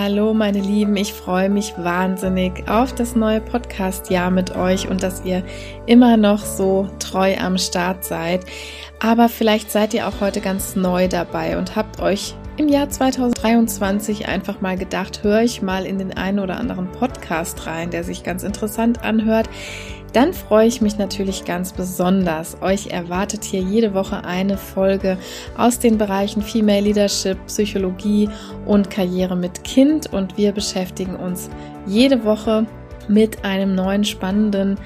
Hallo meine Lieben, ich freue mich wahnsinnig auf das neue Podcast-Jahr mit euch und dass ihr immer noch so treu am Start seid. Aber vielleicht seid ihr auch heute ganz neu dabei und habt euch im Jahr 2023 einfach mal gedacht, höre ich mal in den einen oder anderen Podcast rein, der sich ganz interessant anhört dann freue ich mich natürlich ganz besonders. Euch erwartet hier jede Woche eine Folge aus den Bereichen Female Leadership, Psychologie und Karriere mit Kind und wir beschäftigen uns jede Woche mit einem neuen spannenden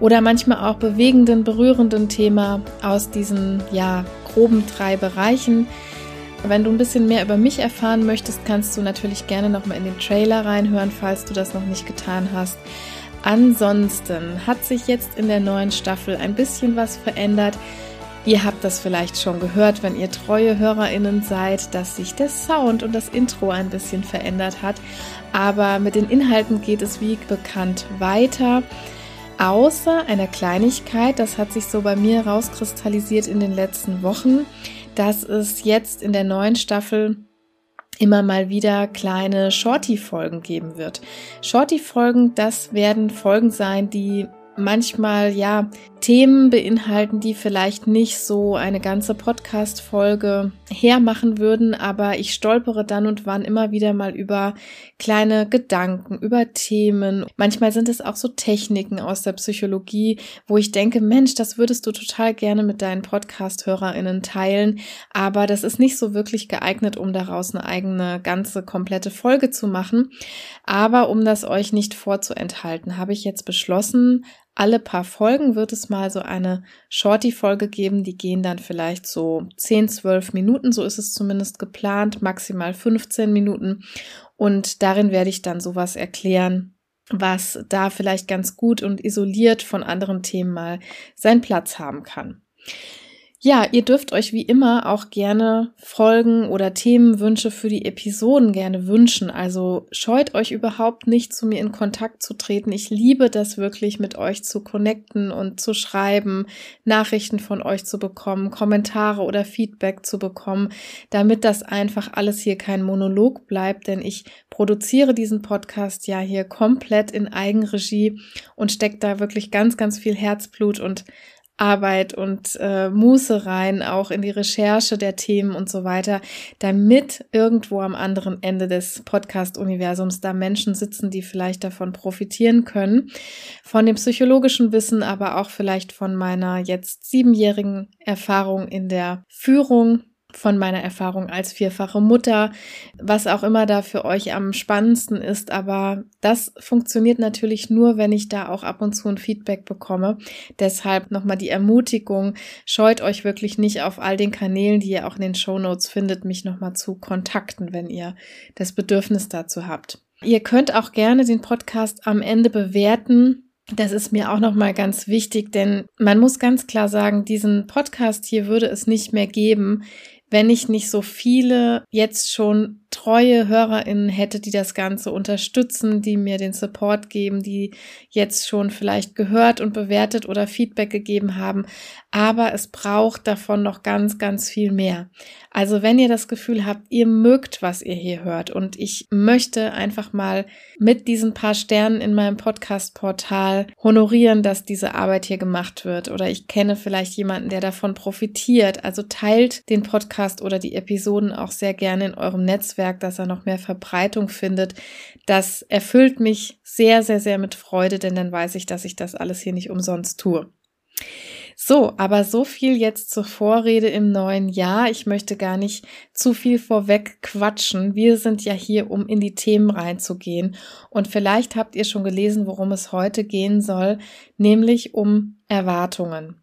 oder manchmal auch bewegenden, berührenden Thema aus diesen ja groben drei Bereichen. Wenn du ein bisschen mehr über mich erfahren möchtest, kannst du natürlich gerne noch mal in den Trailer reinhören, falls du das noch nicht getan hast. Ansonsten hat sich jetzt in der neuen Staffel ein bisschen was verändert. Ihr habt das vielleicht schon gehört, wenn ihr treue Hörerinnen seid, dass sich der Sound und das Intro ein bisschen verändert hat. Aber mit den Inhalten geht es wie bekannt weiter. Außer einer Kleinigkeit, das hat sich so bei mir rauskristallisiert in den letzten Wochen, dass es jetzt in der neuen Staffel immer mal wieder kleine Shorty-Folgen geben wird. Shorty-Folgen, das werden Folgen sein, die manchmal ja Themen beinhalten, die vielleicht nicht so eine ganze Podcast-Folge hermachen würden, aber ich stolpere dann und wann immer wieder mal über kleine Gedanken, über Themen. Manchmal sind es auch so Techniken aus der Psychologie, wo ich denke, Mensch, das würdest du total gerne mit deinen Podcast-HörerInnen teilen, aber das ist nicht so wirklich geeignet, um daraus eine eigene, ganze, komplette Folge zu machen. Aber um das euch nicht vorzuenthalten, habe ich jetzt beschlossen, alle paar Folgen wird es mal so eine Shorty-Folge geben. Die gehen dann vielleicht so 10, 12 Minuten. So ist es zumindest geplant. Maximal 15 Minuten. Und darin werde ich dann sowas erklären, was da vielleicht ganz gut und isoliert von anderen Themen mal seinen Platz haben kann. Ja, ihr dürft euch wie immer auch gerne Folgen oder Themenwünsche für die Episoden gerne wünschen. Also scheut euch überhaupt nicht, zu mir in Kontakt zu treten. Ich liebe das wirklich, mit euch zu connecten und zu schreiben, Nachrichten von euch zu bekommen, Kommentare oder Feedback zu bekommen, damit das einfach alles hier kein Monolog bleibt, denn ich produziere diesen Podcast ja hier komplett in Eigenregie und steckt da wirklich ganz, ganz viel Herzblut und Arbeit und äh, Muße rein, auch in die Recherche der Themen und so weiter, damit irgendwo am anderen Ende des Podcast-Universums da Menschen sitzen, die vielleicht davon profitieren können, von dem psychologischen Wissen, aber auch vielleicht von meiner jetzt siebenjährigen Erfahrung in der Führung von meiner Erfahrung als vierfache Mutter, was auch immer da für euch am spannendsten ist. Aber das funktioniert natürlich nur, wenn ich da auch ab und zu ein Feedback bekomme. Deshalb nochmal die Ermutigung, scheut euch wirklich nicht auf all den Kanälen, die ihr auch in den Show Notes findet, mich nochmal zu kontakten, wenn ihr das Bedürfnis dazu habt. Ihr könnt auch gerne den Podcast am Ende bewerten. Das ist mir auch nochmal ganz wichtig, denn man muss ganz klar sagen, diesen Podcast hier würde es nicht mehr geben, wenn ich nicht so viele jetzt schon treue HörerInnen hätte, die das Ganze unterstützen, die mir den Support geben, die jetzt schon vielleicht gehört und bewertet oder Feedback gegeben haben. Aber es braucht davon noch ganz, ganz viel mehr. Also wenn ihr das Gefühl habt, ihr mögt, was ihr hier hört und ich möchte einfach mal mit diesen paar Sternen in meinem Podcast-Portal honorieren, dass diese Arbeit hier gemacht wird oder ich kenne vielleicht jemanden, der davon profitiert. Also teilt den Podcast oder die Episoden auch sehr gerne in eurem Netzwerk Netzwerk, dass er noch mehr Verbreitung findet. Das erfüllt mich sehr, sehr, sehr mit Freude, denn dann weiß ich, dass ich das alles hier nicht umsonst tue. So, aber so viel jetzt zur Vorrede im neuen Jahr. Ich möchte gar nicht zu viel vorweg quatschen. Wir sind ja hier, um in die Themen reinzugehen. Und vielleicht habt ihr schon gelesen, worum es heute gehen soll, nämlich um Erwartungen.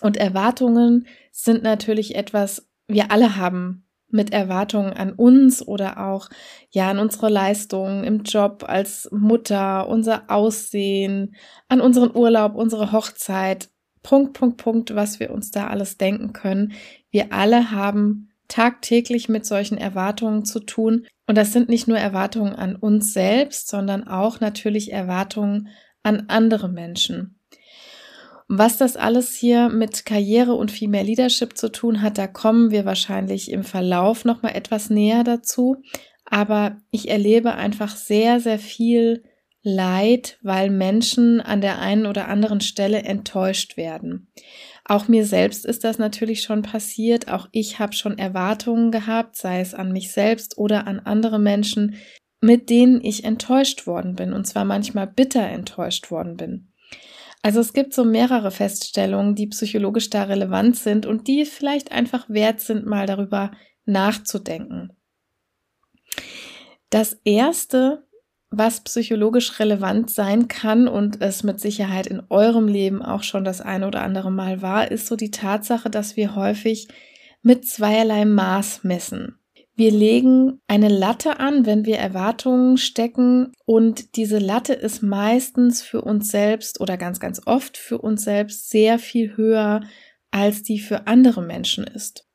Und Erwartungen sind natürlich etwas, wir alle haben mit Erwartungen an uns oder auch ja an unsere Leistungen im Job als Mutter, unser Aussehen, an unseren Urlaub, unsere Hochzeit, Punkt, Punkt, Punkt, was wir uns da alles denken können. Wir alle haben tagtäglich mit solchen Erwartungen zu tun. Und das sind nicht nur Erwartungen an uns selbst, sondern auch natürlich Erwartungen an andere Menschen. Was das alles hier mit Karriere und Female Leadership zu tun hat, da kommen wir wahrscheinlich im Verlauf nochmal etwas näher dazu. aber ich erlebe einfach sehr, sehr viel Leid, weil Menschen an der einen oder anderen Stelle enttäuscht werden. Auch mir selbst ist das natürlich schon passiert. Auch ich habe schon Erwartungen gehabt, sei es an mich selbst oder an andere Menschen, mit denen ich enttäuscht worden bin und zwar manchmal bitter enttäuscht worden bin. Also es gibt so mehrere Feststellungen, die psychologisch da relevant sind und die vielleicht einfach wert sind, mal darüber nachzudenken. Das erste, was psychologisch relevant sein kann und es mit Sicherheit in eurem Leben auch schon das eine oder andere Mal war, ist so die Tatsache, dass wir häufig mit zweierlei Maß messen. Wir legen eine Latte an, wenn wir Erwartungen stecken und diese Latte ist meistens für uns selbst oder ganz, ganz oft für uns selbst sehr viel höher, als die für andere Menschen ist.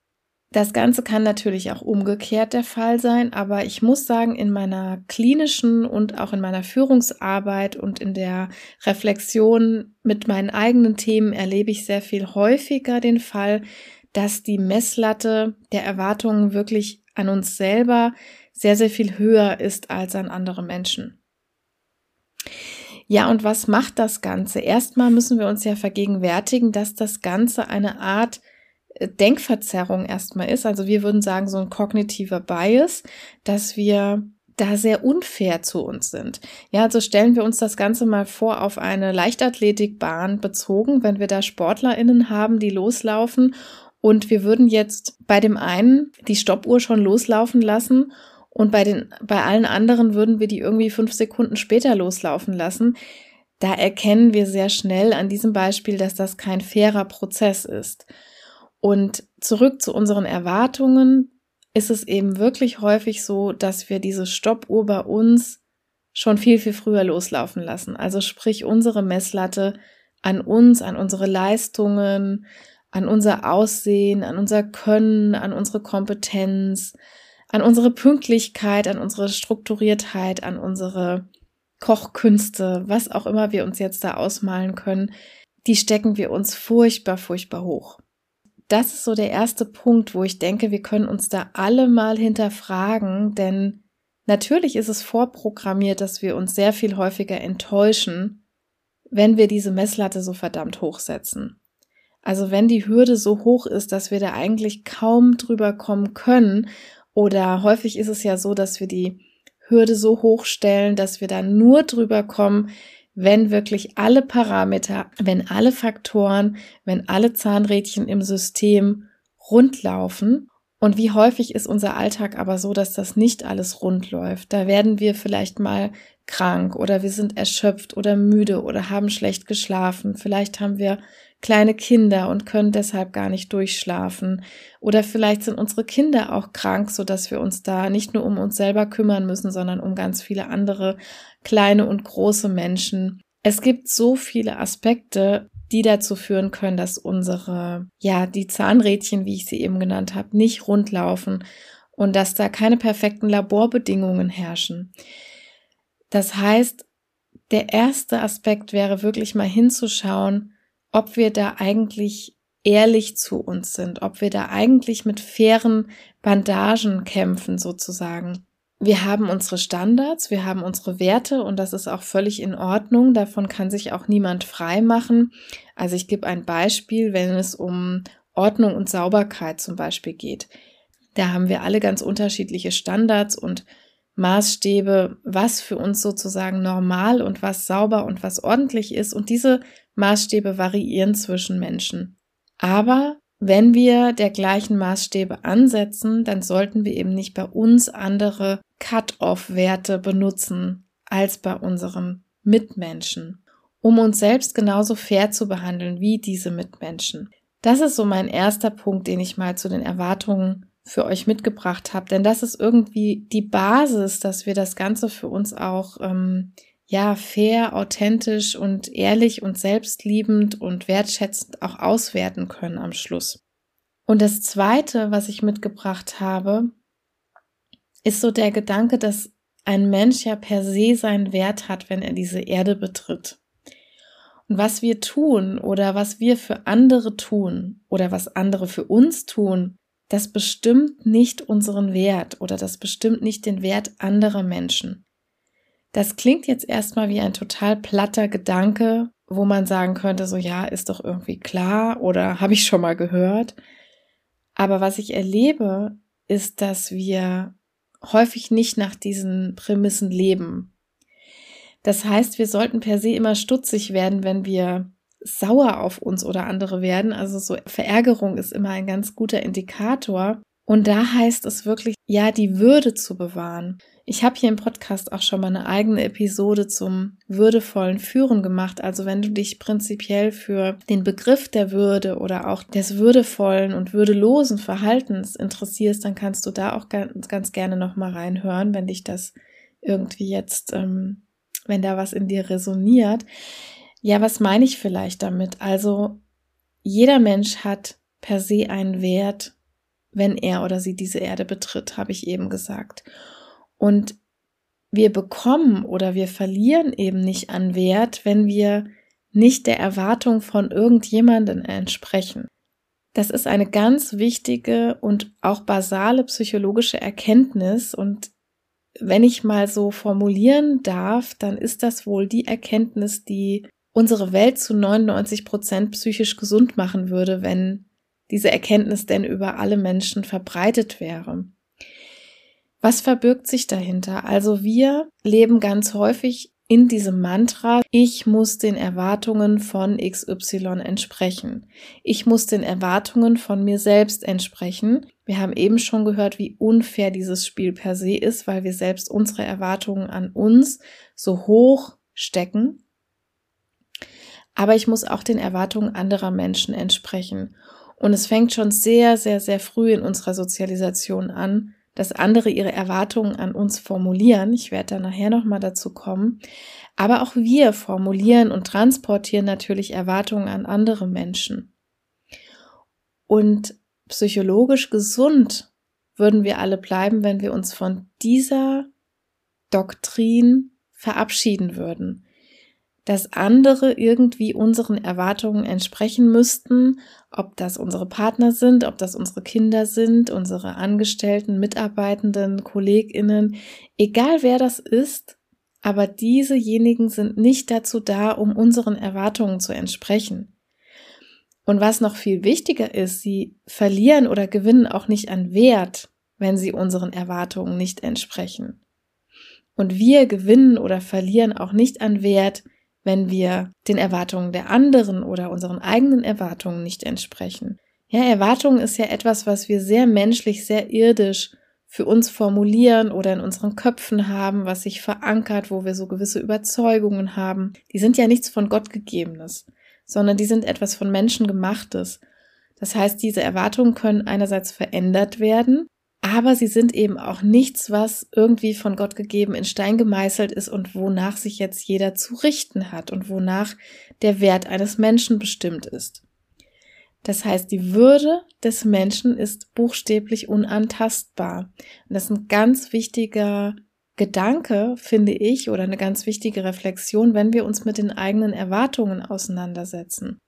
Das Ganze kann natürlich auch umgekehrt der Fall sein, aber ich muss sagen, in meiner klinischen und auch in meiner Führungsarbeit und in der Reflexion mit meinen eigenen Themen erlebe ich sehr viel häufiger den Fall, dass die Messlatte der Erwartungen wirklich an uns selber sehr, sehr viel höher ist als an andere Menschen. Ja, und was macht das Ganze? Erstmal müssen wir uns ja vergegenwärtigen, dass das Ganze eine Art äh, Denkverzerrung erstmal ist. Also wir würden sagen, so ein kognitiver Bias, dass wir da sehr unfair zu uns sind. Ja, also stellen wir uns das Ganze mal vor auf eine Leichtathletikbahn bezogen, wenn wir da SportlerInnen haben, die loslaufen und wir würden jetzt bei dem einen die Stoppuhr schon loslaufen lassen und bei den, bei allen anderen würden wir die irgendwie fünf Sekunden später loslaufen lassen. Da erkennen wir sehr schnell an diesem Beispiel, dass das kein fairer Prozess ist. Und zurück zu unseren Erwartungen ist es eben wirklich häufig so, dass wir diese Stoppuhr bei uns schon viel, viel früher loslaufen lassen. Also sprich unsere Messlatte an uns, an unsere Leistungen, an unser Aussehen, an unser Können, an unsere Kompetenz, an unsere Pünktlichkeit, an unsere Strukturiertheit, an unsere Kochkünste, was auch immer wir uns jetzt da ausmalen können, die stecken wir uns furchtbar, furchtbar hoch. Das ist so der erste Punkt, wo ich denke, wir können uns da alle mal hinterfragen, denn natürlich ist es vorprogrammiert, dass wir uns sehr viel häufiger enttäuschen, wenn wir diese Messlatte so verdammt hochsetzen. Also wenn die Hürde so hoch ist, dass wir da eigentlich kaum drüber kommen können, oder häufig ist es ja so, dass wir die Hürde so hoch stellen, dass wir da nur drüber kommen, wenn wirklich alle Parameter, wenn alle Faktoren, wenn alle Zahnrädchen im System rund laufen. Und wie häufig ist unser Alltag aber so, dass das nicht alles rund läuft? Da werden wir vielleicht mal krank oder wir sind erschöpft oder müde oder haben schlecht geschlafen. Vielleicht haben wir kleine Kinder und können deshalb gar nicht durchschlafen. Oder vielleicht sind unsere Kinder auch krank, so dass wir uns da nicht nur um uns selber kümmern müssen, sondern um ganz viele andere kleine und große Menschen. Es gibt so viele Aspekte, die dazu führen können, dass unsere, ja, die Zahnrädchen, wie ich sie eben genannt habe, nicht rundlaufen und dass da keine perfekten Laborbedingungen herrschen. Das heißt, der erste Aspekt wäre wirklich mal hinzuschauen, ob wir da eigentlich ehrlich zu uns sind, ob wir da eigentlich mit fairen Bandagen kämpfen sozusagen. Wir haben unsere Standards, wir haben unsere Werte und das ist auch völlig in Ordnung. Davon kann sich auch niemand frei machen. Also ich gebe ein Beispiel, wenn es um Ordnung und Sauberkeit zum Beispiel geht. Da haben wir alle ganz unterschiedliche Standards und Maßstäbe, was für uns sozusagen normal und was sauber und was ordentlich ist. Und diese Maßstäbe variieren zwischen Menschen. Aber wenn wir der gleichen Maßstäbe ansetzen, dann sollten wir eben nicht bei uns andere Cut-off-Werte benutzen als bei unseren Mitmenschen, um uns selbst genauso fair zu behandeln wie diese Mitmenschen. Das ist so mein erster Punkt, den ich mal zu den Erwartungen für euch mitgebracht habe, denn das ist irgendwie die Basis, dass wir das Ganze für uns auch ähm, ja fair, authentisch und ehrlich und selbstliebend und wertschätzend auch auswerten können am Schluss. Und das zweite, was ich mitgebracht habe, ist so der Gedanke, dass ein Mensch ja per se seinen Wert hat, wenn er diese Erde betritt. Und was wir tun oder was wir für andere tun oder was andere für uns tun, das bestimmt nicht unseren Wert oder das bestimmt nicht den Wert anderer Menschen. Das klingt jetzt erstmal wie ein total platter Gedanke, wo man sagen könnte, so ja, ist doch irgendwie klar oder habe ich schon mal gehört. Aber was ich erlebe, ist, dass wir häufig nicht nach diesen Prämissen leben. Das heißt, wir sollten per se immer stutzig werden, wenn wir sauer auf uns oder andere werden. Also so Verärgerung ist immer ein ganz guter Indikator. Und da heißt es wirklich, ja, die Würde zu bewahren. Ich habe hier im Podcast auch schon mal eine eigene Episode zum würdevollen Führen gemacht. Also wenn du dich prinzipiell für den Begriff der Würde oder auch des würdevollen und würdelosen Verhaltens interessierst, dann kannst du da auch ganz, ganz gerne noch mal reinhören, wenn dich das irgendwie jetzt, ähm, wenn da was in dir resoniert. Ja, was meine ich vielleicht damit? Also jeder Mensch hat per se einen Wert wenn er oder sie diese Erde betritt, habe ich eben gesagt. Und wir bekommen oder wir verlieren eben nicht an Wert, wenn wir nicht der Erwartung von irgendjemanden entsprechen. Das ist eine ganz wichtige und auch basale psychologische Erkenntnis und wenn ich mal so formulieren darf, dann ist das wohl die Erkenntnis, die unsere Welt zu 99 Prozent psychisch gesund machen würde, wenn diese Erkenntnis denn über alle Menschen verbreitet wäre. Was verbirgt sich dahinter? Also wir leben ganz häufig in diesem Mantra, ich muss den Erwartungen von XY entsprechen. Ich muss den Erwartungen von mir selbst entsprechen. Wir haben eben schon gehört, wie unfair dieses Spiel per se ist, weil wir selbst unsere Erwartungen an uns so hoch stecken. Aber ich muss auch den Erwartungen anderer Menschen entsprechen. Und es fängt schon sehr, sehr, sehr früh in unserer Sozialisation an, dass andere ihre Erwartungen an uns formulieren. Ich werde da nachher nochmal dazu kommen. Aber auch wir formulieren und transportieren natürlich Erwartungen an andere Menschen. Und psychologisch gesund würden wir alle bleiben, wenn wir uns von dieser Doktrin verabschieden würden dass andere irgendwie unseren Erwartungen entsprechen müssten, ob das unsere Partner sind, ob das unsere Kinder sind, unsere Angestellten, Mitarbeitenden, Kolleginnen, egal wer das ist, aber diesejenigen sind nicht dazu da, um unseren Erwartungen zu entsprechen. Und was noch viel wichtiger ist, sie verlieren oder gewinnen auch nicht an Wert, wenn sie unseren Erwartungen nicht entsprechen. Und wir gewinnen oder verlieren auch nicht an Wert, wenn wir den Erwartungen der anderen oder unseren eigenen Erwartungen nicht entsprechen. Ja, Erwartungen ist ja etwas, was wir sehr menschlich, sehr irdisch für uns formulieren oder in unseren Köpfen haben, was sich verankert, wo wir so gewisse Überzeugungen haben. Die sind ja nichts von Gott gegebenes, sondern die sind etwas von Menschen gemachtes. Das heißt, diese Erwartungen können einerseits verändert werden aber sie sind eben auch nichts, was irgendwie von Gott gegeben in Stein gemeißelt ist und wonach sich jetzt jeder zu richten hat und wonach der Wert eines Menschen bestimmt ist. Das heißt, die Würde des Menschen ist buchstäblich unantastbar. Und das ist ein ganz wichtiger Gedanke, finde ich, oder eine ganz wichtige Reflexion, wenn wir uns mit den eigenen Erwartungen auseinandersetzen.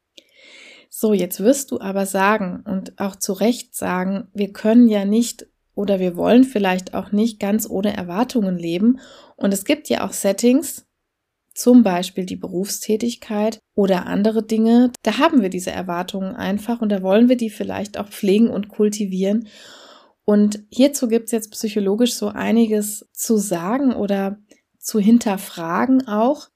So, jetzt wirst du aber sagen und auch zu Recht sagen, wir können ja nicht oder wir wollen vielleicht auch nicht ganz ohne Erwartungen leben. Und es gibt ja auch Settings, zum Beispiel die Berufstätigkeit oder andere Dinge, da haben wir diese Erwartungen einfach und da wollen wir die vielleicht auch pflegen und kultivieren. Und hierzu gibt es jetzt psychologisch so einiges zu sagen oder zu hinterfragen auch.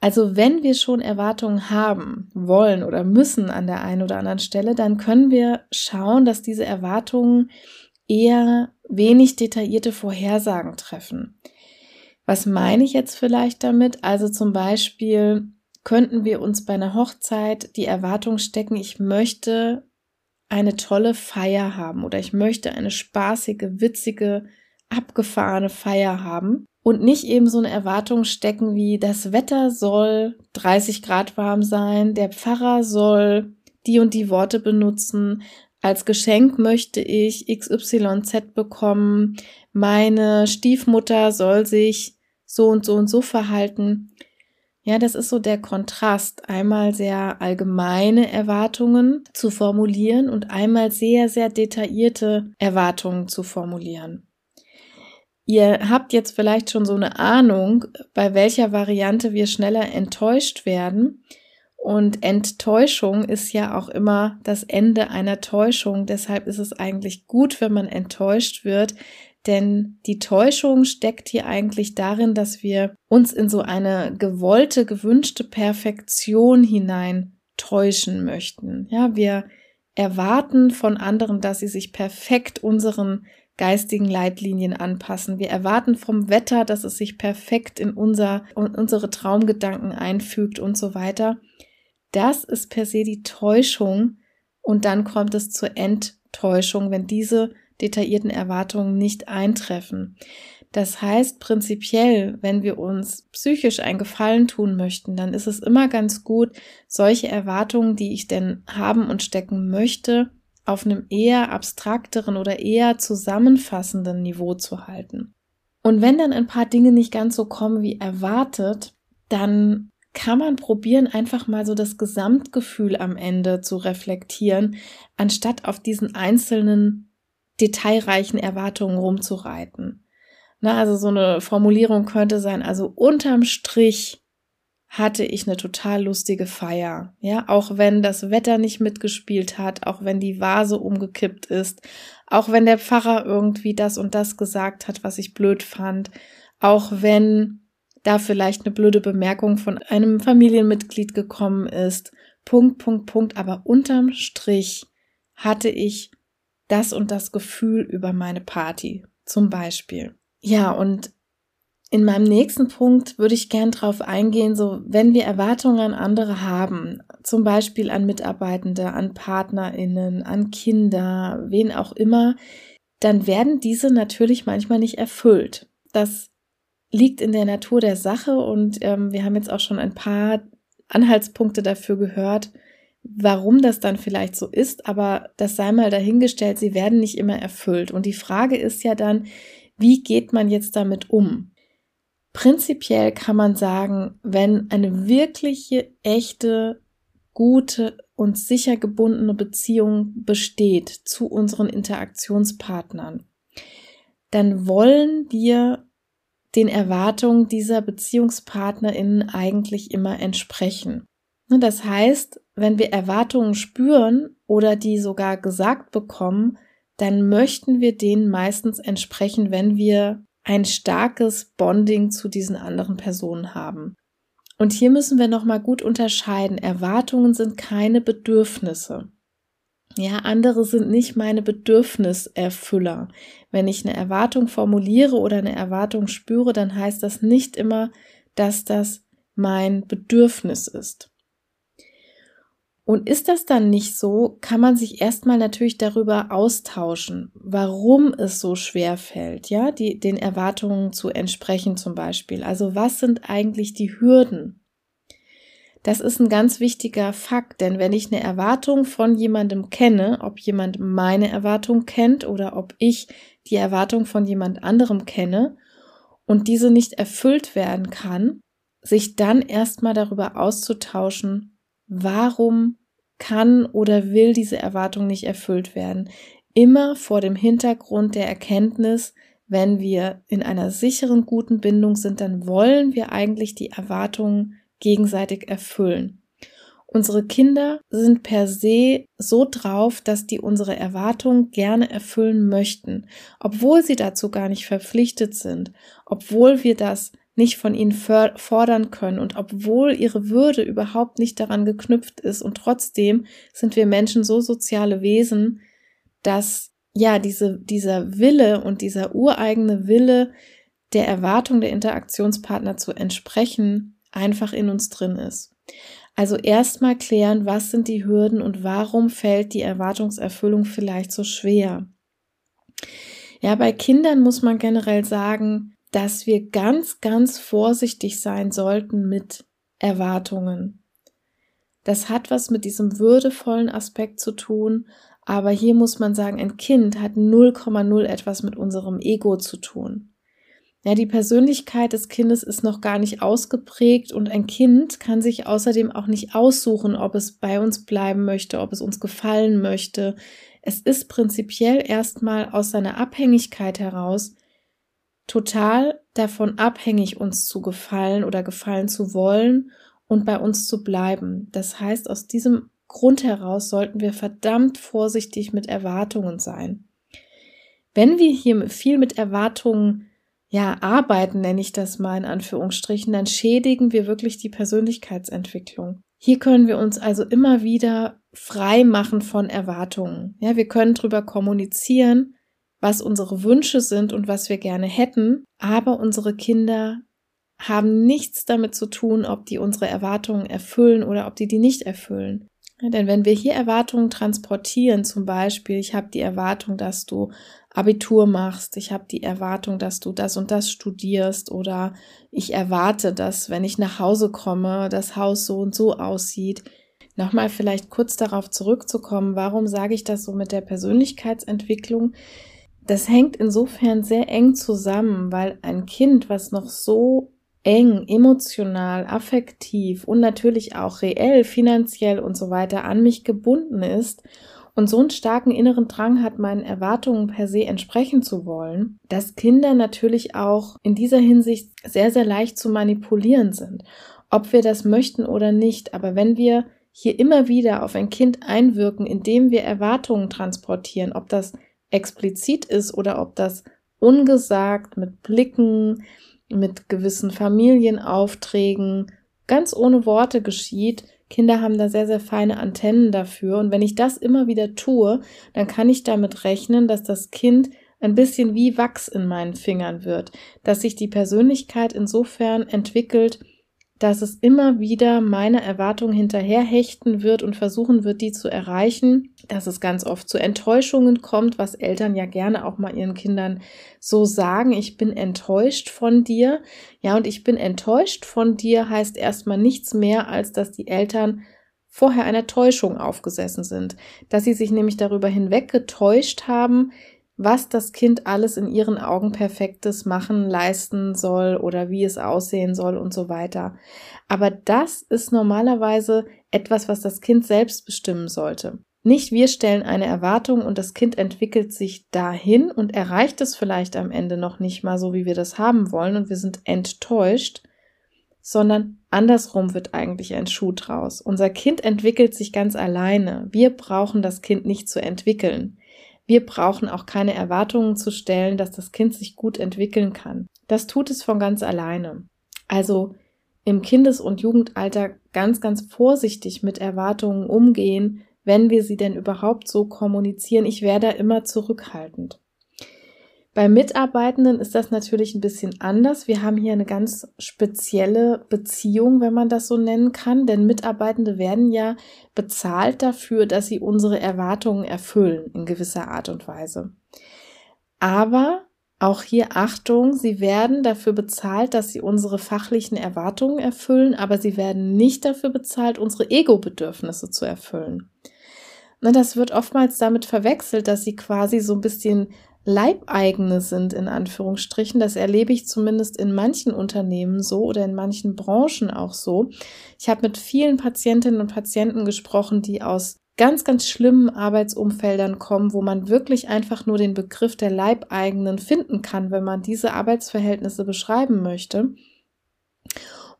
Also wenn wir schon Erwartungen haben, wollen oder müssen an der einen oder anderen Stelle, dann können wir schauen, dass diese Erwartungen eher wenig detaillierte Vorhersagen treffen. Was meine ich jetzt vielleicht damit? Also zum Beispiel könnten wir uns bei einer Hochzeit die Erwartung stecken, ich möchte eine tolle Feier haben oder ich möchte eine spaßige, witzige, abgefahrene Feier haben und nicht eben so eine Erwartung stecken wie das Wetter soll 30 Grad warm sein, der Pfarrer soll die und die Worte benutzen, als Geschenk möchte ich XYZ bekommen, meine Stiefmutter soll sich so und so und so verhalten. Ja, das ist so der Kontrast, einmal sehr allgemeine Erwartungen zu formulieren und einmal sehr, sehr detaillierte Erwartungen zu formulieren. Ihr habt jetzt vielleicht schon so eine Ahnung, bei welcher Variante wir schneller enttäuscht werden. Und Enttäuschung ist ja auch immer das Ende einer Täuschung. Deshalb ist es eigentlich gut, wenn man enttäuscht wird. Denn die Täuschung steckt hier eigentlich darin, dass wir uns in so eine gewollte, gewünschte Perfektion hinein täuschen möchten. Ja, wir erwarten von anderen, dass sie sich perfekt unseren geistigen Leitlinien anpassen. Wir erwarten vom Wetter, dass es sich perfekt in unser, unsere Traumgedanken einfügt und so weiter. Das ist per se die Täuschung und dann kommt es zur Enttäuschung, wenn diese detaillierten Erwartungen nicht eintreffen. Das heißt prinzipiell, wenn wir uns psychisch einen Gefallen tun möchten, dann ist es immer ganz gut, solche Erwartungen, die ich denn haben und stecken möchte, auf einem eher abstrakteren oder eher zusammenfassenden Niveau zu halten. Und wenn dann ein paar Dinge nicht ganz so kommen wie erwartet, dann kann man probieren, einfach mal so das Gesamtgefühl am Ende zu reflektieren, anstatt auf diesen einzelnen detailreichen Erwartungen rumzureiten. Na, also so eine Formulierung könnte sein, also unterm Strich hatte ich eine total lustige Feier. Ja, auch wenn das Wetter nicht mitgespielt hat, auch wenn die Vase umgekippt ist, auch wenn der Pfarrer irgendwie das und das gesagt hat, was ich blöd fand, auch wenn da vielleicht eine blöde Bemerkung von einem Familienmitglied gekommen ist. Punkt, Punkt, Punkt. Aber unterm Strich hatte ich das und das Gefühl über meine Party zum Beispiel. Ja, und in meinem nächsten Punkt würde ich gern drauf eingehen, so wenn wir Erwartungen an andere haben, zum Beispiel an Mitarbeitende, an PartnerInnen, an Kinder, wen auch immer, dann werden diese natürlich manchmal nicht erfüllt. Das liegt in der Natur der Sache und ähm, wir haben jetzt auch schon ein paar Anhaltspunkte dafür gehört, warum das dann vielleicht so ist, aber das sei mal dahingestellt, sie werden nicht immer erfüllt. Und die Frage ist ja dann, wie geht man jetzt damit um? Prinzipiell kann man sagen, wenn eine wirkliche, echte, gute und sicher gebundene Beziehung besteht zu unseren Interaktionspartnern, dann wollen wir den Erwartungen dieser BeziehungspartnerInnen eigentlich immer entsprechen. Ne, das heißt, wenn wir Erwartungen spüren oder die sogar gesagt bekommen, dann möchten wir denen meistens entsprechen, wenn wir ein starkes Bonding zu diesen anderen Personen haben. Und hier müssen wir nochmal gut unterscheiden. Erwartungen sind keine Bedürfnisse. Ja, andere sind nicht meine Bedürfniserfüller. Wenn ich eine Erwartung formuliere oder eine Erwartung spüre, dann heißt das nicht immer, dass das mein Bedürfnis ist. Und ist das dann nicht so, kann man sich erstmal natürlich darüber austauschen, warum es so schwer fällt, ja, die, den Erwartungen zu entsprechen zum Beispiel. Also was sind eigentlich die Hürden? Das ist ein ganz wichtiger Fakt, denn wenn ich eine Erwartung von jemandem kenne, ob jemand meine Erwartung kennt oder ob ich die Erwartung von jemand anderem kenne und diese nicht erfüllt werden kann, sich dann erstmal darüber auszutauschen, warum kann oder will diese Erwartung nicht erfüllt werden. Immer vor dem Hintergrund der Erkenntnis, wenn wir in einer sicheren, guten Bindung sind, dann wollen wir eigentlich die Erwartungen gegenseitig erfüllen. Unsere Kinder sind per se so drauf, dass die unsere Erwartungen gerne erfüllen möchten, obwohl sie dazu gar nicht verpflichtet sind, obwohl wir das nicht von ihnen fordern können und obwohl ihre Würde überhaupt nicht daran geknüpft ist und trotzdem sind wir Menschen so soziale Wesen, dass ja diese, dieser Wille und dieser ureigene Wille der Erwartung der Interaktionspartner zu entsprechen einfach in uns drin ist. Also erstmal klären, was sind die Hürden und warum fällt die Erwartungserfüllung vielleicht so schwer. Ja, bei Kindern muss man generell sagen, dass wir ganz, ganz vorsichtig sein sollten mit Erwartungen. Das hat was mit diesem würdevollen Aspekt zu tun, aber hier muss man sagen, ein Kind hat 0,0 etwas mit unserem Ego zu tun. Ja, die Persönlichkeit des Kindes ist noch gar nicht ausgeprägt und ein Kind kann sich außerdem auch nicht aussuchen, ob es bei uns bleiben möchte, ob es uns gefallen möchte. Es ist prinzipiell erstmal aus seiner Abhängigkeit heraus total davon abhängig, uns zu gefallen oder gefallen zu wollen und bei uns zu bleiben. Das heißt, aus diesem Grund heraus sollten wir verdammt vorsichtig mit Erwartungen sein. Wenn wir hier viel mit Erwartungen ja, arbeiten, nenne ich das mal in Anführungsstrichen, dann schädigen wir wirklich die Persönlichkeitsentwicklung. Hier können wir uns also immer wieder frei machen von Erwartungen. Ja, wir können drüber kommunizieren, was unsere Wünsche sind und was wir gerne hätten, aber unsere Kinder haben nichts damit zu tun, ob die unsere Erwartungen erfüllen oder ob die die nicht erfüllen. Denn wenn wir hier Erwartungen transportieren, zum Beispiel, ich habe die Erwartung, dass du Abitur machst, ich habe die Erwartung, dass du das und das studierst oder ich erwarte, dass wenn ich nach Hause komme, das Haus so und so aussieht. Nochmal vielleicht kurz darauf zurückzukommen, warum sage ich das so mit der Persönlichkeitsentwicklung? Das hängt insofern sehr eng zusammen, weil ein Kind, was noch so eng, emotional, affektiv und natürlich auch reell, finanziell und so weiter an mich gebunden ist und so einen starken inneren Drang hat, meinen Erwartungen per se entsprechen zu wollen, dass Kinder natürlich auch in dieser Hinsicht sehr, sehr leicht zu manipulieren sind. Ob wir das möchten oder nicht, aber wenn wir hier immer wieder auf ein Kind einwirken, indem wir Erwartungen transportieren, ob das explizit ist oder ob das ungesagt mit Blicken, mit gewissen Familienaufträgen, ganz ohne Worte geschieht. Kinder haben da sehr, sehr feine Antennen dafür. Und wenn ich das immer wieder tue, dann kann ich damit rechnen, dass das Kind ein bisschen wie Wachs in meinen Fingern wird, dass sich die Persönlichkeit insofern entwickelt, dass es immer wieder meiner Erwartung hinterherhechten wird und versuchen wird, die zu erreichen, dass es ganz oft zu Enttäuschungen kommt, was Eltern ja gerne auch mal ihren Kindern so sagen, ich bin enttäuscht von dir. Ja, und ich bin enttäuscht von dir heißt erstmal nichts mehr, als dass die Eltern vorher einer Täuschung aufgesessen sind, dass sie sich nämlich darüber hinweg getäuscht haben, was das Kind alles in ihren Augen perfektes machen, leisten soll oder wie es aussehen soll und so weiter. Aber das ist normalerweise etwas, was das Kind selbst bestimmen sollte. Nicht wir stellen eine Erwartung und das Kind entwickelt sich dahin und erreicht es vielleicht am Ende noch nicht mal so, wie wir das haben wollen und wir sind enttäuscht, sondern andersrum wird eigentlich ein Schuh draus. Unser Kind entwickelt sich ganz alleine. Wir brauchen das Kind nicht zu entwickeln. Wir brauchen auch keine Erwartungen zu stellen, dass das Kind sich gut entwickeln kann. Das tut es von ganz alleine. Also im Kindes- und Jugendalter ganz, ganz vorsichtig mit Erwartungen umgehen, wenn wir sie denn überhaupt so kommunizieren. Ich wäre da immer zurückhaltend. Bei Mitarbeitenden ist das natürlich ein bisschen anders. Wir haben hier eine ganz spezielle Beziehung, wenn man das so nennen kann, denn Mitarbeitende werden ja bezahlt dafür, dass sie unsere Erwartungen erfüllen in gewisser Art und Weise. Aber auch hier Achtung, sie werden dafür bezahlt, dass sie unsere fachlichen Erwartungen erfüllen, aber sie werden nicht dafür bezahlt, unsere Ego-Bedürfnisse zu erfüllen. das wird oftmals damit verwechselt, dass sie quasi so ein bisschen Leibeigene sind, in Anführungsstrichen. Das erlebe ich zumindest in manchen Unternehmen so oder in manchen Branchen auch so. Ich habe mit vielen Patientinnen und Patienten gesprochen, die aus ganz, ganz schlimmen Arbeitsumfeldern kommen, wo man wirklich einfach nur den Begriff der Leibeigenen finden kann, wenn man diese Arbeitsverhältnisse beschreiben möchte.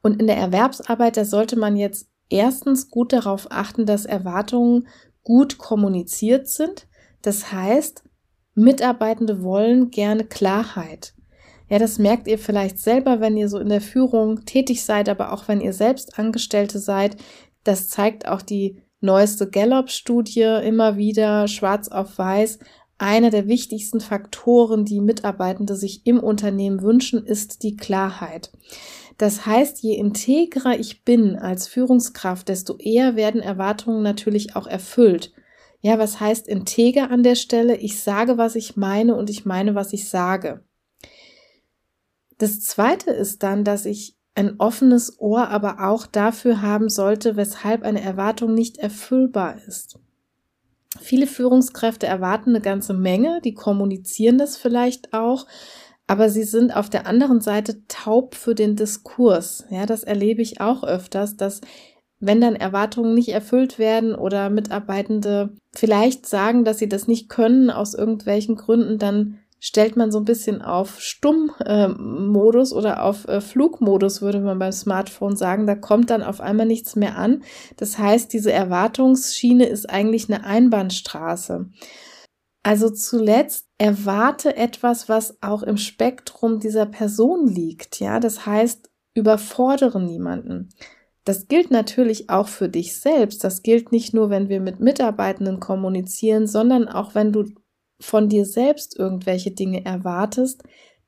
Und in der Erwerbsarbeit, da sollte man jetzt erstens gut darauf achten, dass Erwartungen gut kommuniziert sind. Das heißt, Mitarbeitende wollen gerne Klarheit. Ja, das merkt ihr vielleicht selber, wenn ihr so in der Führung tätig seid, aber auch wenn ihr selbst Angestellte seid. Das zeigt auch die neueste Gallup-Studie immer wieder schwarz auf weiß. Einer der wichtigsten Faktoren, die Mitarbeitende sich im Unternehmen wünschen, ist die Klarheit. Das heißt, je integrer ich bin als Führungskraft, desto eher werden Erwartungen natürlich auch erfüllt. Ja, was heißt integer an der Stelle? Ich sage, was ich meine und ich meine, was ich sage. Das zweite ist dann, dass ich ein offenes Ohr aber auch dafür haben sollte, weshalb eine Erwartung nicht erfüllbar ist. Viele Führungskräfte erwarten eine ganze Menge, die kommunizieren das vielleicht auch, aber sie sind auf der anderen Seite taub für den Diskurs. Ja, das erlebe ich auch öfters, dass wenn dann Erwartungen nicht erfüllt werden oder Mitarbeitende vielleicht sagen, dass sie das nicht können aus irgendwelchen Gründen, dann stellt man so ein bisschen auf Stummmodus äh, oder auf äh, Flugmodus, würde man beim Smartphone sagen. Da kommt dann auf einmal nichts mehr an. Das heißt, diese Erwartungsschiene ist eigentlich eine Einbahnstraße. Also zuletzt erwarte etwas, was auch im Spektrum dieser Person liegt. Ja, das heißt, überfordere niemanden. Das gilt natürlich auch für dich selbst. Das gilt nicht nur, wenn wir mit Mitarbeitenden kommunizieren, sondern auch wenn du von dir selbst irgendwelche Dinge erwartest,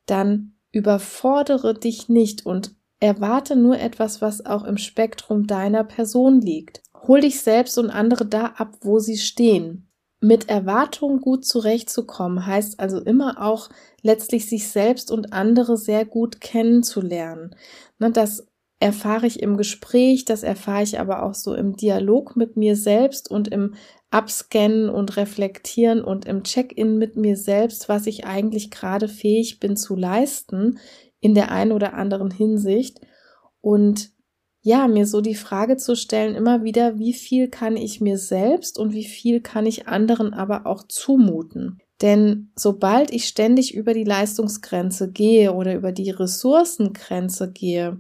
dann überfordere dich nicht und erwarte nur etwas, was auch im Spektrum deiner Person liegt. Hol dich selbst und andere da ab, wo sie stehen. Mit Erwartungen gut zurechtzukommen heißt also immer auch letztlich sich selbst und andere sehr gut kennenzulernen. Ne, das erfahre ich im Gespräch, das erfahre ich aber auch so im Dialog mit mir selbst und im Abscannen und Reflektieren und im Check-in mit mir selbst, was ich eigentlich gerade fähig bin zu leisten in der einen oder anderen Hinsicht. Und ja, mir so die Frage zu stellen, immer wieder, wie viel kann ich mir selbst und wie viel kann ich anderen aber auch zumuten? Denn sobald ich ständig über die Leistungsgrenze gehe oder über die Ressourcengrenze gehe,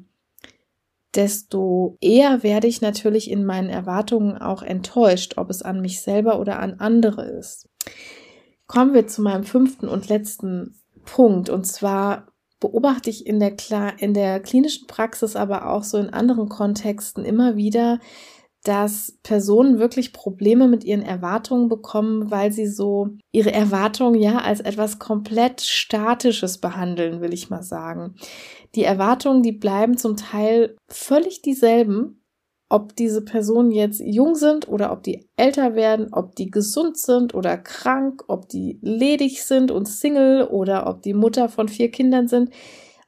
desto eher werde ich natürlich in meinen Erwartungen auch enttäuscht, ob es an mich selber oder an andere ist. Kommen wir zu meinem fünften und letzten Punkt. Und zwar beobachte ich in der, in der klinischen Praxis, aber auch so in anderen Kontexten immer wieder, dass Personen wirklich Probleme mit ihren Erwartungen bekommen, weil sie so ihre Erwartungen ja als etwas komplett Statisches behandeln, will ich mal sagen. Die Erwartungen, die bleiben zum Teil völlig dieselben, ob diese Personen jetzt jung sind oder ob die älter werden, ob die gesund sind oder krank, ob die ledig sind und Single oder ob die Mutter von vier Kindern sind.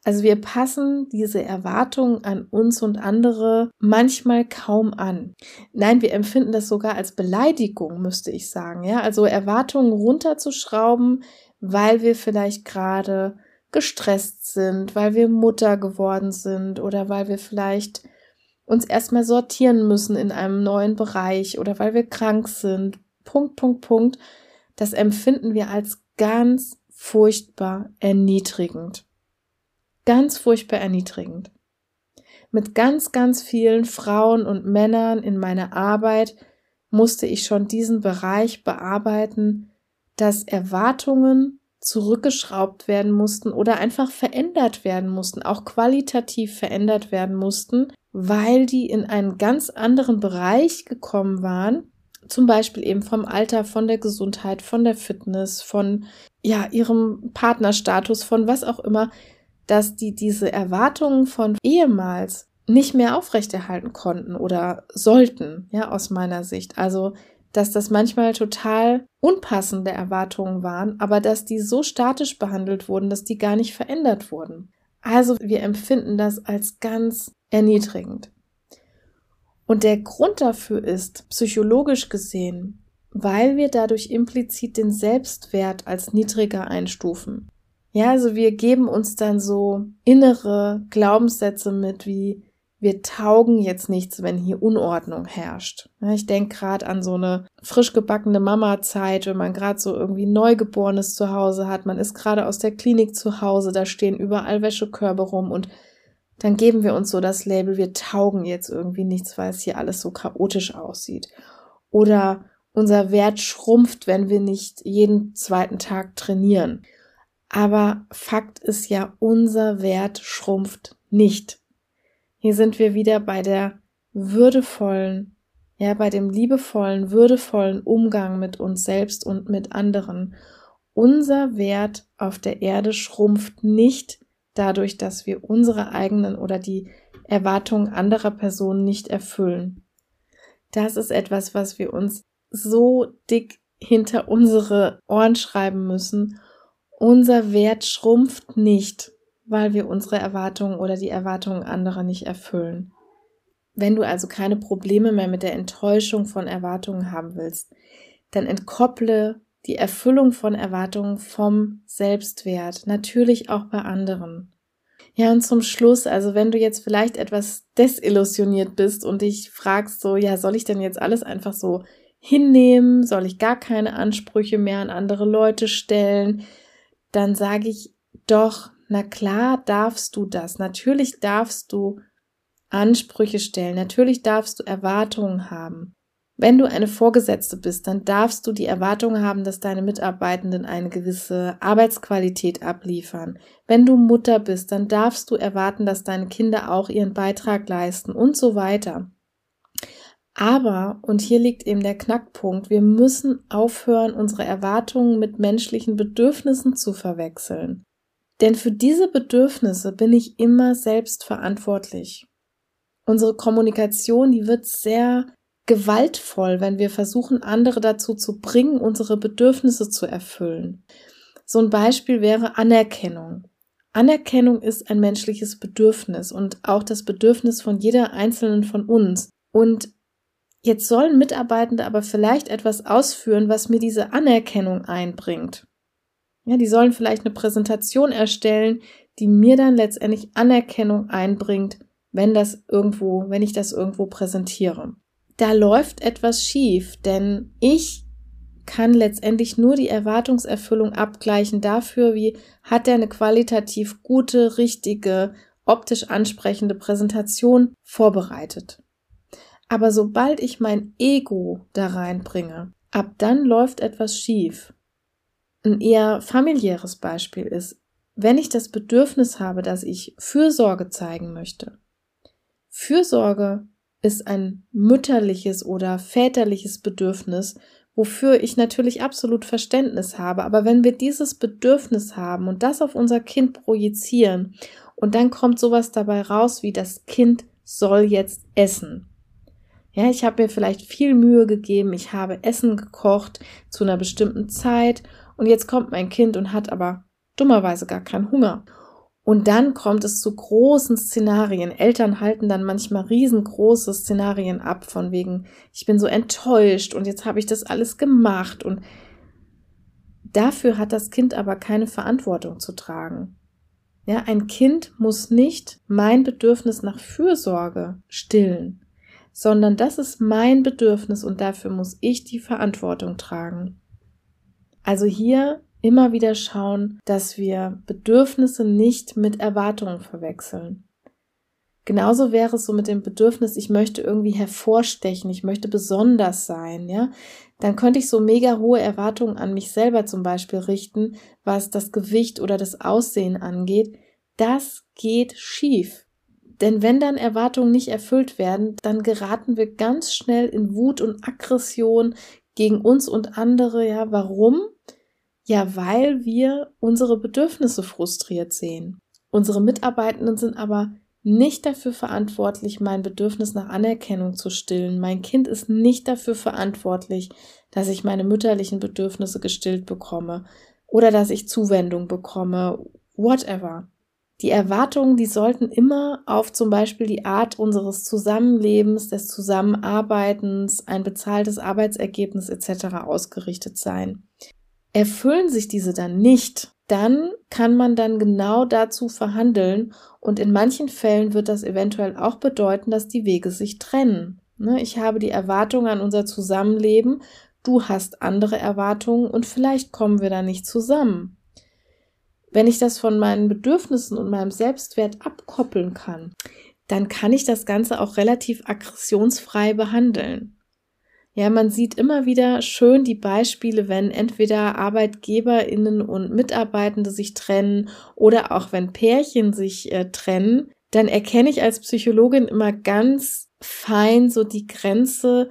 Also wir passen diese Erwartungen an uns und andere manchmal kaum an. Nein, wir empfinden das sogar als Beleidigung, müsste ich sagen. Ja, also Erwartungen runterzuschrauben, weil wir vielleicht gerade gestresst sind, weil wir Mutter geworden sind oder weil wir vielleicht uns erstmal sortieren müssen in einem neuen Bereich oder weil wir krank sind. Punkt, Punkt, Punkt. Das empfinden wir als ganz furchtbar erniedrigend ganz furchtbar erniedrigend. Mit ganz, ganz vielen Frauen und Männern in meiner Arbeit musste ich schon diesen Bereich bearbeiten, dass Erwartungen zurückgeschraubt werden mussten oder einfach verändert werden mussten, auch qualitativ verändert werden mussten, weil die in einen ganz anderen Bereich gekommen waren, zum Beispiel eben vom Alter, von der Gesundheit, von der Fitness, von ja ihrem Partnerstatus, von was auch immer, dass die diese Erwartungen von ehemals nicht mehr aufrechterhalten konnten oder sollten, ja, aus meiner Sicht. Also, dass das manchmal total unpassende Erwartungen waren, aber dass die so statisch behandelt wurden, dass die gar nicht verändert wurden. Also, wir empfinden das als ganz erniedrigend. Und der Grund dafür ist, psychologisch gesehen, weil wir dadurch implizit den Selbstwert als niedriger einstufen. Ja, also wir geben uns dann so innere Glaubenssätze mit, wie wir taugen jetzt nichts, wenn hier Unordnung herrscht. Ich denke gerade an so eine frisch gebackene Mama-Zeit, wenn man gerade so irgendwie Neugeborenes zu Hause hat, man ist gerade aus der Klinik zu Hause, da stehen überall Wäschekörbe rum und dann geben wir uns so das Label, wir taugen jetzt irgendwie nichts, weil es hier alles so chaotisch aussieht. Oder unser Wert schrumpft, wenn wir nicht jeden zweiten Tag trainieren. Aber Fakt ist ja, unser Wert schrumpft nicht. Hier sind wir wieder bei der würdevollen, ja, bei dem liebevollen, würdevollen Umgang mit uns selbst und mit anderen. Unser Wert auf der Erde schrumpft nicht dadurch, dass wir unsere eigenen oder die Erwartungen anderer Personen nicht erfüllen. Das ist etwas, was wir uns so dick hinter unsere Ohren schreiben müssen unser Wert schrumpft nicht, weil wir unsere Erwartungen oder die Erwartungen anderer nicht erfüllen. Wenn du also keine Probleme mehr mit der Enttäuschung von Erwartungen haben willst, dann entkopple die Erfüllung von Erwartungen vom Selbstwert, natürlich auch bei anderen. Ja, und zum Schluss, also wenn du jetzt vielleicht etwas desillusioniert bist und dich fragst so, ja, soll ich denn jetzt alles einfach so hinnehmen? Soll ich gar keine Ansprüche mehr an andere Leute stellen? Dann sage ich doch, na klar darfst du das. Natürlich darfst du Ansprüche stellen. Natürlich darfst du Erwartungen haben. Wenn du eine Vorgesetzte bist, dann darfst du die Erwartung haben, dass deine Mitarbeitenden eine gewisse Arbeitsqualität abliefern. Wenn du Mutter bist, dann darfst du erwarten, dass deine Kinder auch ihren Beitrag leisten und so weiter. Aber, und hier liegt eben der Knackpunkt, wir müssen aufhören, unsere Erwartungen mit menschlichen Bedürfnissen zu verwechseln. Denn für diese Bedürfnisse bin ich immer selbst verantwortlich. Unsere Kommunikation, die wird sehr gewaltvoll, wenn wir versuchen, andere dazu zu bringen, unsere Bedürfnisse zu erfüllen. So ein Beispiel wäre Anerkennung. Anerkennung ist ein menschliches Bedürfnis und auch das Bedürfnis von jeder einzelnen von uns. Und jetzt sollen Mitarbeitende aber vielleicht etwas ausführen, was mir diese Anerkennung einbringt. Ja, die sollen vielleicht eine Präsentation erstellen, die mir dann letztendlich Anerkennung einbringt, wenn das irgendwo, wenn ich das irgendwo präsentiere da läuft etwas schief, denn ich kann letztendlich nur die Erwartungserfüllung abgleichen dafür, wie hat er eine qualitativ gute, richtige, optisch ansprechende Präsentation vorbereitet. Aber sobald ich mein Ego da reinbringe, ab dann läuft etwas schief. Ein eher familiäres Beispiel ist, wenn ich das Bedürfnis habe, dass ich Fürsorge zeigen möchte. Fürsorge ist ein mütterliches oder väterliches Bedürfnis, wofür ich natürlich absolut Verständnis habe. Aber wenn wir dieses Bedürfnis haben und das auf unser Kind projizieren und dann kommt sowas dabei raus, wie das Kind soll jetzt essen. Ja, ich habe mir vielleicht viel Mühe gegeben, ich habe Essen gekocht zu einer bestimmten Zeit und jetzt kommt mein Kind und hat aber dummerweise gar keinen Hunger. Und dann kommt es zu großen Szenarien. Eltern halten dann manchmal riesengroße Szenarien ab, von wegen, ich bin so enttäuscht und jetzt habe ich das alles gemacht. Und dafür hat das Kind aber keine Verantwortung zu tragen. Ja, ein Kind muss nicht mein Bedürfnis nach Fürsorge stillen, sondern das ist mein Bedürfnis und dafür muss ich die Verantwortung tragen. Also hier immer wieder schauen, dass wir Bedürfnisse nicht mit Erwartungen verwechseln. Genauso wäre es so mit dem Bedürfnis, ich möchte irgendwie hervorstechen, ich möchte besonders sein, ja. Dann könnte ich so mega hohe Erwartungen an mich selber zum Beispiel richten, was das Gewicht oder das Aussehen angeht. Das geht schief. Denn wenn dann Erwartungen nicht erfüllt werden, dann geraten wir ganz schnell in Wut und Aggression gegen uns und andere, ja. Warum? Ja, weil wir unsere Bedürfnisse frustriert sehen. Unsere Mitarbeitenden sind aber nicht dafür verantwortlich, mein Bedürfnis nach Anerkennung zu stillen. Mein Kind ist nicht dafür verantwortlich, dass ich meine mütterlichen Bedürfnisse gestillt bekomme oder dass ich Zuwendung bekomme, whatever. Die Erwartungen, die sollten immer auf zum Beispiel die Art unseres Zusammenlebens, des Zusammenarbeitens, ein bezahltes Arbeitsergebnis etc. ausgerichtet sein. Erfüllen sich diese dann nicht, dann kann man dann genau dazu verhandeln und in manchen Fällen wird das eventuell auch bedeuten, dass die Wege sich trennen. Ne, ich habe die Erwartung an unser Zusammenleben, du hast andere Erwartungen und vielleicht kommen wir da nicht zusammen. Wenn ich das von meinen Bedürfnissen und meinem Selbstwert abkoppeln kann, dann kann ich das Ganze auch relativ aggressionsfrei behandeln. Ja, man sieht immer wieder schön die Beispiele, wenn entweder ArbeitgeberInnen und Mitarbeitende sich trennen oder auch wenn Pärchen sich äh, trennen, dann erkenne ich als Psychologin immer ganz fein so die Grenze,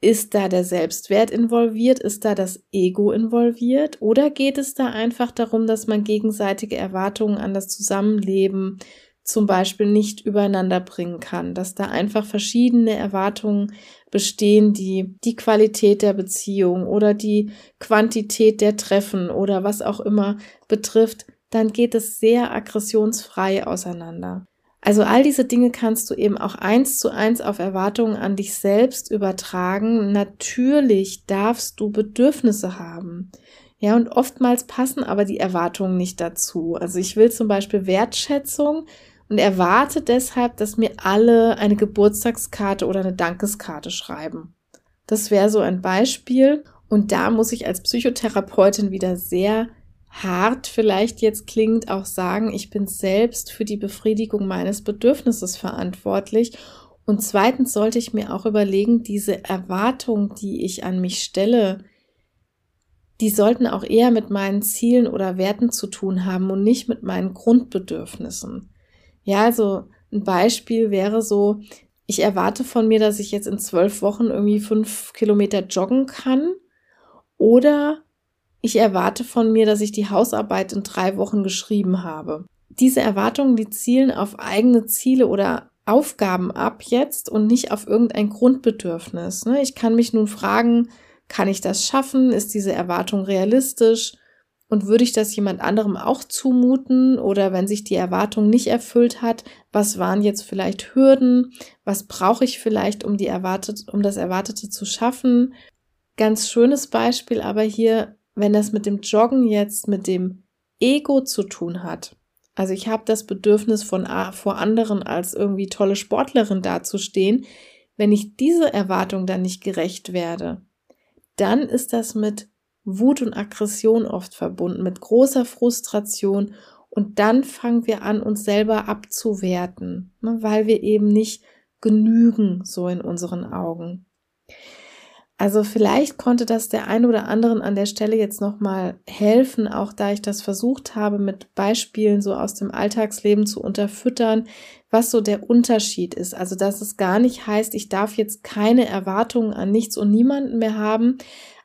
ist da der Selbstwert involviert? Ist da das Ego involviert? Oder geht es da einfach darum, dass man gegenseitige Erwartungen an das Zusammenleben zum Beispiel nicht übereinander bringen kann, dass da einfach verschiedene Erwartungen bestehen, die die Qualität der Beziehung oder die Quantität der Treffen oder was auch immer betrifft, dann geht es sehr aggressionsfrei auseinander. Also all diese Dinge kannst du eben auch eins zu eins auf Erwartungen an dich selbst übertragen. Natürlich darfst du Bedürfnisse haben. Ja, und oftmals passen aber die Erwartungen nicht dazu. Also ich will zum Beispiel Wertschätzung und erwarte deshalb, dass mir alle eine Geburtstagskarte oder eine Dankeskarte schreiben. Das wäre so ein Beispiel. Und da muss ich als Psychotherapeutin wieder sehr hart vielleicht jetzt klingt, auch sagen, ich bin selbst für die Befriedigung meines Bedürfnisses verantwortlich. Und zweitens sollte ich mir auch überlegen, diese Erwartung, die ich an mich stelle, die sollten auch eher mit meinen Zielen oder Werten zu tun haben und nicht mit meinen Grundbedürfnissen. Ja, also ein Beispiel wäre so, ich erwarte von mir, dass ich jetzt in zwölf Wochen irgendwie fünf Kilometer joggen kann oder ich erwarte von mir, dass ich die Hausarbeit in drei Wochen geschrieben habe. Diese Erwartungen, die zielen auf eigene Ziele oder Aufgaben ab jetzt und nicht auf irgendein Grundbedürfnis. Ne? Ich kann mich nun fragen, kann ich das schaffen? Ist diese Erwartung realistisch? Und würde ich das jemand anderem auch zumuten? Oder wenn sich die Erwartung nicht erfüllt hat, was waren jetzt vielleicht Hürden? Was brauche ich vielleicht, um die erwartet, um das Erwartete zu schaffen? Ganz schönes Beispiel aber hier wenn das mit dem Joggen jetzt mit dem Ego zu tun hat, also ich habe das Bedürfnis von vor anderen als irgendwie tolle Sportlerin dazustehen, wenn ich diese Erwartung dann nicht gerecht werde, dann ist das mit Wut und Aggression oft verbunden, mit großer Frustration. Und dann fangen wir an, uns selber abzuwerten, ne, weil wir eben nicht genügen, so in unseren Augen. Also vielleicht konnte das der ein oder anderen an der Stelle jetzt nochmal helfen, auch da ich das versucht habe, mit Beispielen so aus dem Alltagsleben zu unterfüttern, was so der Unterschied ist. Also, dass es gar nicht heißt, ich darf jetzt keine Erwartungen an nichts und niemanden mehr haben,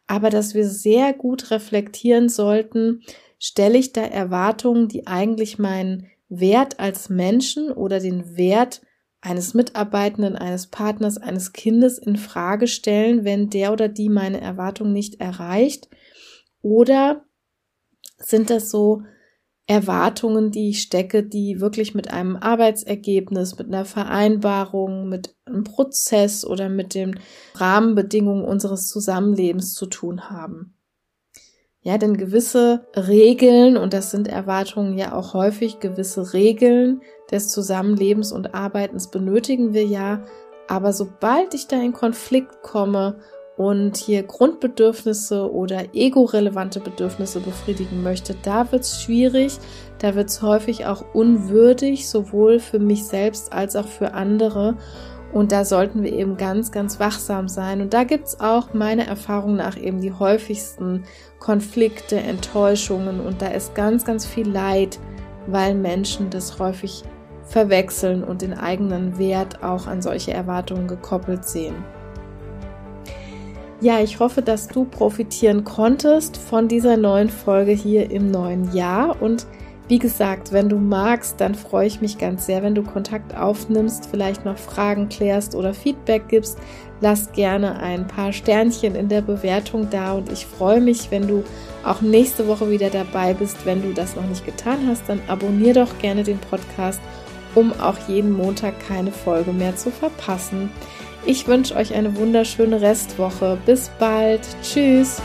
aber dass wir sehr gut reflektieren sollten, stelle ich da Erwartungen, die eigentlich meinen Wert als Menschen oder den Wert eines Mitarbeitenden, eines Partners, eines Kindes in Frage stellen, wenn der oder die meine Erwartung nicht erreicht? Oder sind das so Erwartungen, die ich stecke, die wirklich mit einem Arbeitsergebnis, mit einer Vereinbarung, mit einem Prozess oder mit den Rahmenbedingungen unseres Zusammenlebens zu tun haben? Ja, denn gewisse Regeln, und das sind Erwartungen ja auch häufig, gewisse Regeln des Zusammenlebens und Arbeitens benötigen wir ja. Aber sobald ich da in Konflikt komme und hier Grundbedürfnisse oder ego-relevante Bedürfnisse befriedigen möchte, da wird's schwierig, da wird's häufig auch unwürdig, sowohl für mich selbst als auch für andere. Und da sollten wir eben ganz, ganz wachsam sein. Und da gibt's auch meiner Erfahrung nach eben die häufigsten Konflikte, Enttäuschungen und da ist ganz, ganz viel Leid, weil Menschen das häufig verwechseln und den eigenen Wert auch an solche Erwartungen gekoppelt sehen. Ja, ich hoffe, dass du profitieren konntest von dieser neuen Folge hier im neuen Jahr und wie gesagt, wenn du magst, dann freue ich mich ganz sehr, wenn du Kontakt aufnimmst, vielleicht noch Fragen klärst oder Feedback gibst. Lass gerne ein paar Sternchen in der Bewertung da und ich freue mich, wenn du auch nächste Woche wieder dabei bist. Wenn du das noch nicht getan hast, dann abonniere doch gerne den Podcast, um auch jeden Montag keine Folge mehr zu verpassen. Ich wünsche euch eine wunderschöne Restwoche. Bis bald. Tschüss.